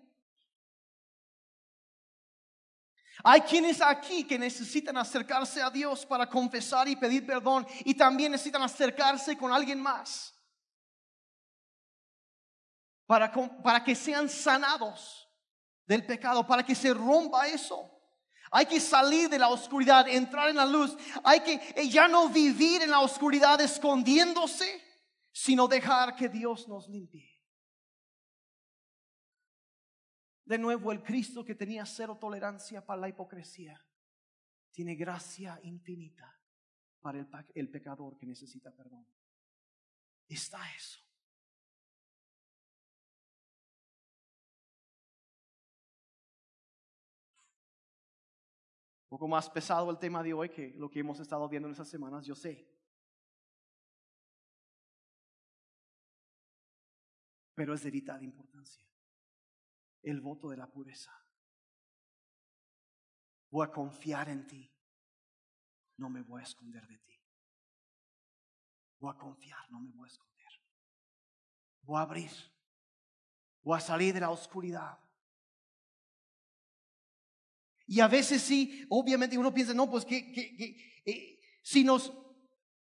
Hay quienes aquí que necesitan acercarse a Dios para confesar y pedir perdón y también necesitan acercarse con alguien más para, que sean sanados del pecado, para que se rompa eso. Hay que salir de la oscuridad, entrar en la luz. Hay que eh, ya no vivir en la oscuridad escondiéndose, sino dejar que Dios nos limpie. De nuevo, el Cristo que tenía cero tolerancia para la hipocresía, tiene gracia infinita para el, pecador que necesita perdón. Está eso. Un poco más pesado el tema de hoy que lo que hemos estado viendo en esas semanas, yo sé. Pero es de vital importancia el voto de la pureza. Voy a confiar en ti. No me voy a esconder de ti. Voy a confiar, no me voy a esconder. Voy a abrir. Voy a salir de la oscuridad. Y a veces sí, obviamente uno piensa, no, pues que, eh, si nos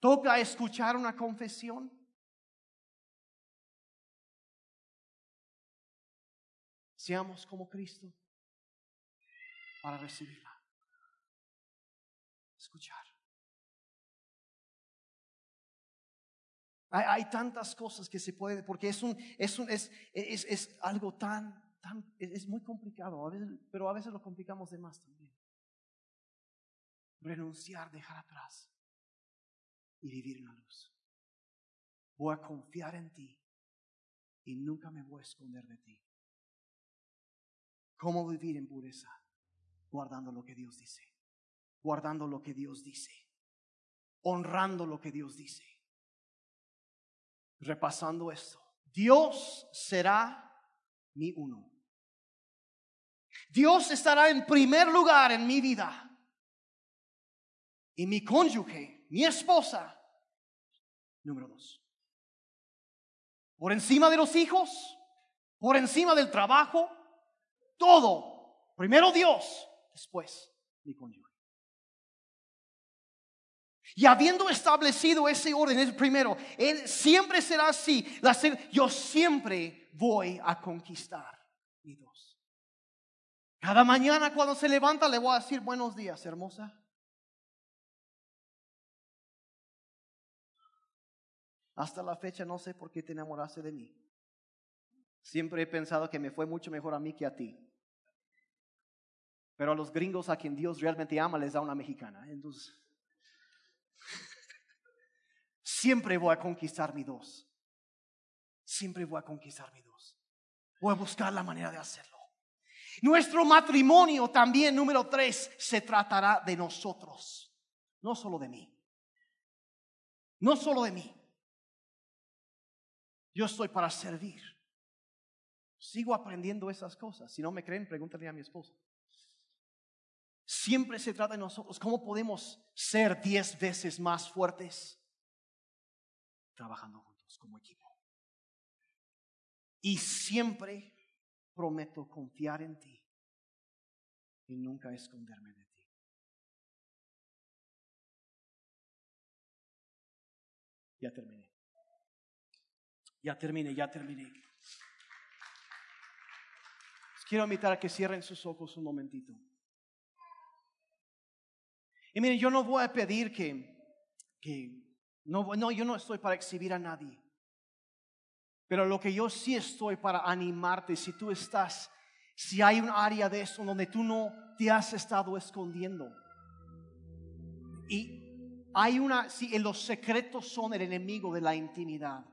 toca escuchar una confesión, Seamos como Cristo para recibirla. Escuchar. Hay, tantas cosas que se pueden, porque es, un, es, un, es, algo tan, tan, es muy complicado, a veces, pero a veces lo complicamos de más también. Renunciar, dejar atrás y vivir en la luz. Voy a confiar en ti y nunca me voy a esconder de ti. ¿Cómo vivir en pureza? Guardando lo que Dios dice. Guardando lo que Dios dice. Honrando lo que Dios dice. Repasando esto. Dios será mi uno. Dios estará en primer lugar en mi vida. Y mi cónyuge, mi esposa, número dos. Por encima de los hijos, por encima del trabajo, todo. Primero Dios, después mi cónyuge. Y habiendo establecido ese orden, es primero, él siempre será así. yo siempre voy a conquistar mi dos. Cada mañana cuando se levanta le voy a decir buenos días, hermosa. Hasta la fecha no sé por qué te enamoraste de mí. Siempre he pensado que me fue mucho mejor a mí que a ti. Pero a los gringos a quien Dios realmente ama les da una mexicana. Entonces, (laughs) siempre voy a conquistar mi dos. Siempre voy a conquistar mi dos. Voy a buscar la manera de hacerlo. Nuestro matrimonio también, número tres, se tratará de nosotros, no solo de mí. No solo de mí. Yo estoy para servir. Sigo aprendiendo esas cosas. Si no me creen, pregúntale a mi esposa. Siempre se trata de nosotros. ¿Cómo podemos ser diez veces más fuertes? Trabajando juntos como equipo. Y siempre prometo confiar en ti y nunca esconderme de ti. Ya terminé. Ya terminé, ya terminé. quiero invitar a que cierren sus ojos un momentito. Y miren, yo no voy a pedir que, que no, no, yo no estoy para exhibir a nadie. Pero lo que yo sí estoy para animarte, si tú estás, si hay un área de eso donde tú no te has estado escondiendo. Y hay una, si los secretos son el enemigo de la intimidad.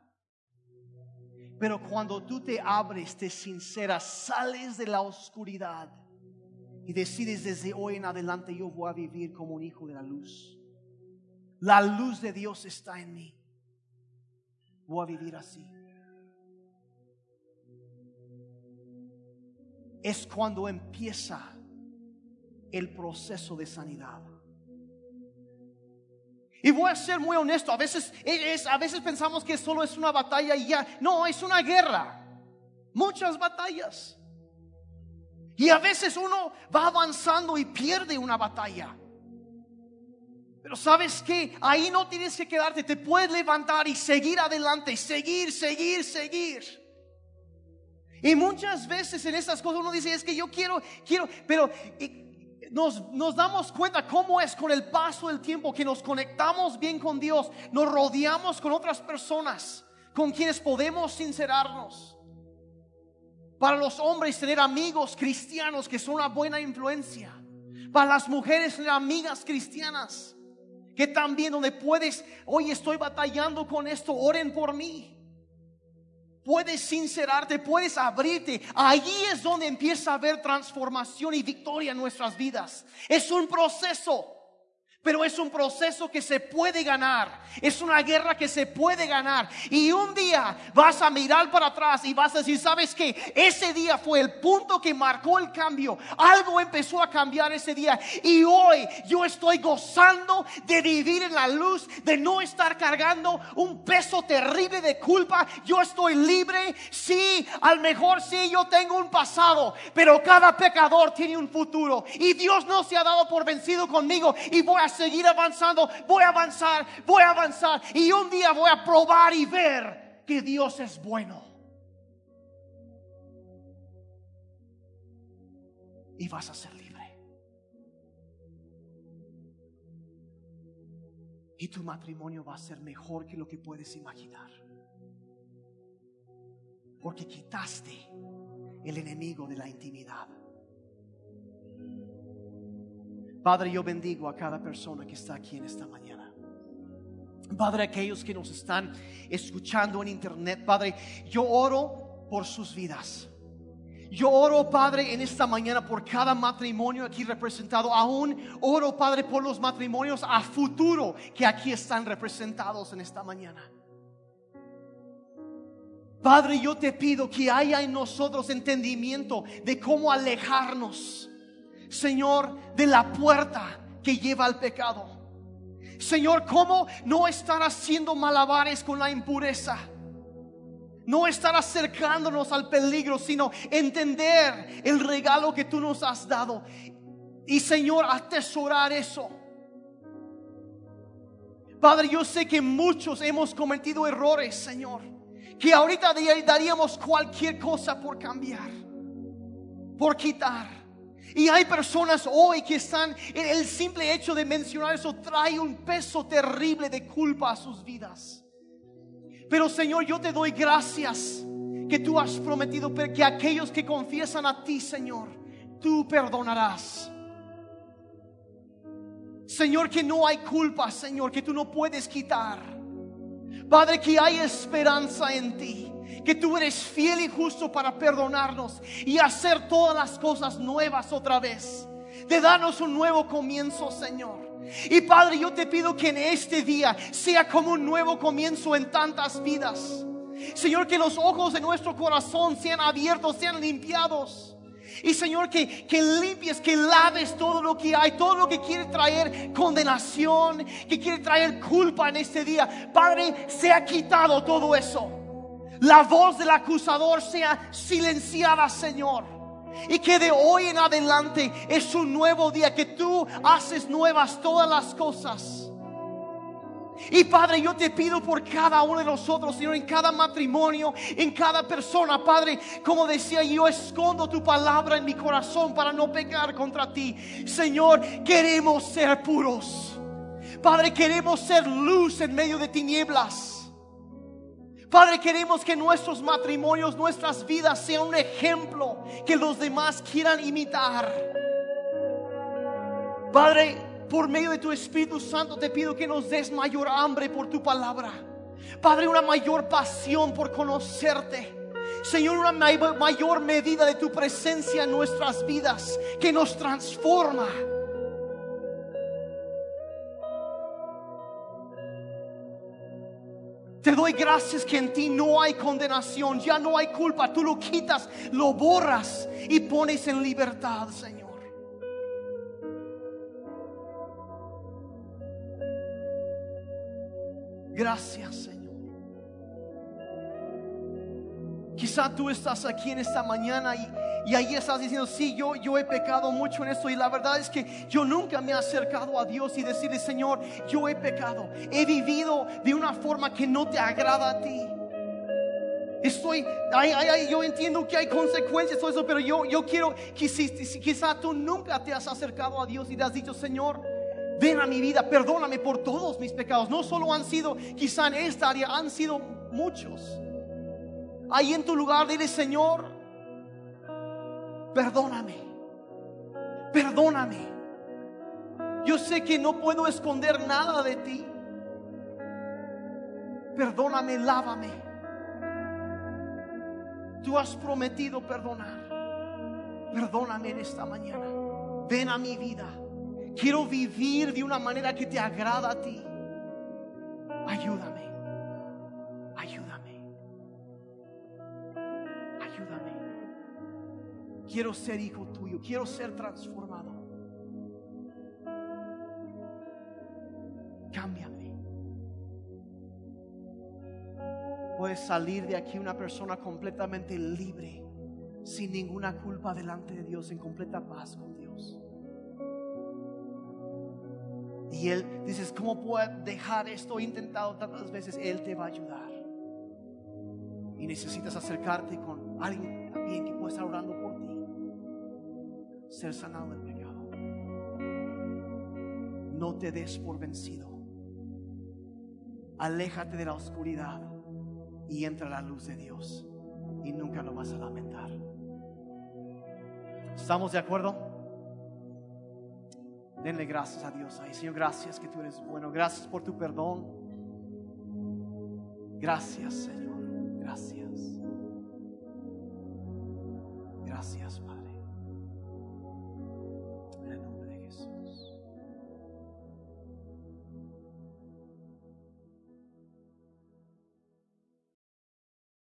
Pero cuando tú te abres, te sinceras, sales de la oscuridad y decides desde hoy en adelante yo voy a vivir como un hijo de la luz. La luz de Dios está en mí. Voy a vivir así. Es cuando empieza el proceso de sanidad. Y voy a ser muy honesto, a veces, es, a veces pensamos que solo es una batalla y ya. No, es una guerra. Muchas batallas. Y a veces uno va avanzando y pierde una batalla. Pero sabes que ahí no tienes que quedarte, te puedes levantar y seguir adelante, seguir, seguir, seguir. Y muchas veces en estas cosas uno dice, es que yo quiero, quiero, pero nos, nos damos cuenta cómo es con el paso del tiempo que nos conectamos bien con Dios, nos rodeamos con otras personas con quienes podemos sincerarnos. Para los hombres tener amigos cristianos que son una buena influencia. Para las mujeres tener amigas cristianas que también donde puedes, hoy estoy batallando con esto, oren por mí. Puedes sincerarte, puedes abrirte. Allí es donde empieza a haber transformación y victoria en nuestras vidas. Es un proceso. Pero es un proceso que se puede ganar. Es una guerra que se puede ganar. Y un día vas a mirar para atrás y vas a decir, ¿sabes qué? Ese día fue el punto que marcó el cambio. Algo empezó a cambiar ese día. Y hoy yo estoy gozando de vivir en la luz, de no estar cargando un peso terrible de culpa. Yo estoy libre. Sí, al mejor sí, yo tengo un pasado. Pero cada pecador tiene un futuro. Y Dios no se ha dado por vencido conmigo. Y voy a seguir avanzando, voy a avanzar, voy a avanzar y un día voy a probar y ver que Dios es bueno. Y vas a ser libre. Y tu matrimonio va a ser mejor que lo que puedes imaginar. Porque quitaste el enemigo de la intimidad. Padre, yo bendigo a cada persona que está aquí en esta mañana. Padre, aquellos que nos están escuchando en internet, Padre, yo oro por sus vidas. Yo oro, Padre, en esta mañana por cada matrimonio aquí representado. Aún oro, Padre, por los matrimonios a futuro que aquí están representados en esta mañana. Padre, yo te pido que haya en nosotros entendimiento de cómo alejarnos Señor, de la puerta que lleva al pecado. Señor, ¿cómo no estar haciendo malabares con la impureza? No estar acercándonos al peligro, sino entender el regalo que tú nos has dado. Y Señor, atesorar eso. Padre, yo sé que muchos hemos cometido errores, Señor. Que ahorita daríamos cualquier cosa por cambiar, por quitar. Y hay personas hoy que están, el simple hecho de mencionar eso trae un peso terrible de culpa a sus vidas. Pero Señor, yo te doy gracias que tú has prometido que aquellos que confiesan a ti, Señor, tú perdonarás. Señor, que no hay culpa, Señor, que tú no puedes quitar. Padre, que hay esperanza en ti, que tú eres fiel y justo para perdonarnos y hacer todas las cosas nuevas otra vez. De darnos un nuevo comienzo, Señor. Y Padre, yo te pido que en este día sea como un nuevo comienzo en tantas vidas. Señor, que los ojos de nuestro corazón sean abiertos, sean limpiados. Y Señor, que, que, limpies, que laves todo lo que hay, todo lo que quiere traer condenación, que quiere traer culpa en este día. Padre, se ha quitado todo eso. La voz del acusador sea silenciada, Señor. Y que de hoy en adelante es un nuevo día, que tú haces nuevas todas las cosas. Y Padre, yo te pido por cada uno de nosotros, Señor, en cada matrimonio, en cada persona, Padre, como decía, yo escondo tu palabra en mi corazón para no pecar contra ti. Señor, queremos ser puros. Padre, queremos ser luz en medio de tinieblas. Padre, queremos que nuestros matrimonios, nuestras vidas sean un ejemplo que los demás quieran imitar. Padre, por medio de tu Espíritu Santo te pido que nos des mayor hambre por tu palabra. Padre, una mayor pasión por conocerte. Señor, una mayor medida de tu presencia en nuestras vidas que nos transforma. Te doy gracias que en ti no hay condenación, ya no hay culpa. Tú lo quitas, lo borras y pones en libertad, Señor. Gracias, Señor. Quizá tú estás aquí en esta mañana y y ahí estás diciendo, sí, yo, yo he pecado mucho en esto. Y la verdad es que yo nunca me he acercado a Dios y decirle, Señor, yo he pecado. He vivido de una forma que no te agrada a ti. Estoy, yo entiendo que hay consecuencias, todo eso, pero yo, yo quiero si, quizá tú nunca te has acercado a Dios y te has dicho, Señor, ven a mi vida, perdóname por todos mis pecados. No solo han sido, quizá en esta área, han sido muchos. Ahí en tu lugar, dile, Señor, perdóname, perdóname. Yo sé que no puedo esconder nada de ti. Perdóname, lávame. Tú has prometido perdonar. Perdóname en esta mañana. Ven a mi vida. Quiero vivir de una manera que te agrada a ti. Ayúdame. Quiero ser hijo tuyo, quiero ser transformado. Cámbiame. Puedes salir de aquí una persona completamente libre, sin ninguna culpa delante de Dios, en completa paz con Dios. Y Él dices, ¿cómo puedo dejar esto? He intentado tantas veces, Él te va a ayudar. Y necesitas acercarte con alguien también que pueda estar orando por ser sanado del pecado. No te des por vencido. Aléjate de la oscuridad y entra la luz de Dios y nunca lo vas a lamentar. ¿Estamos de acuerdo? Denle gracias a Dios ahí. Señor, gracias que tú eres bueno. Gracias por tu perdón. Gracias, Señor. Gracias.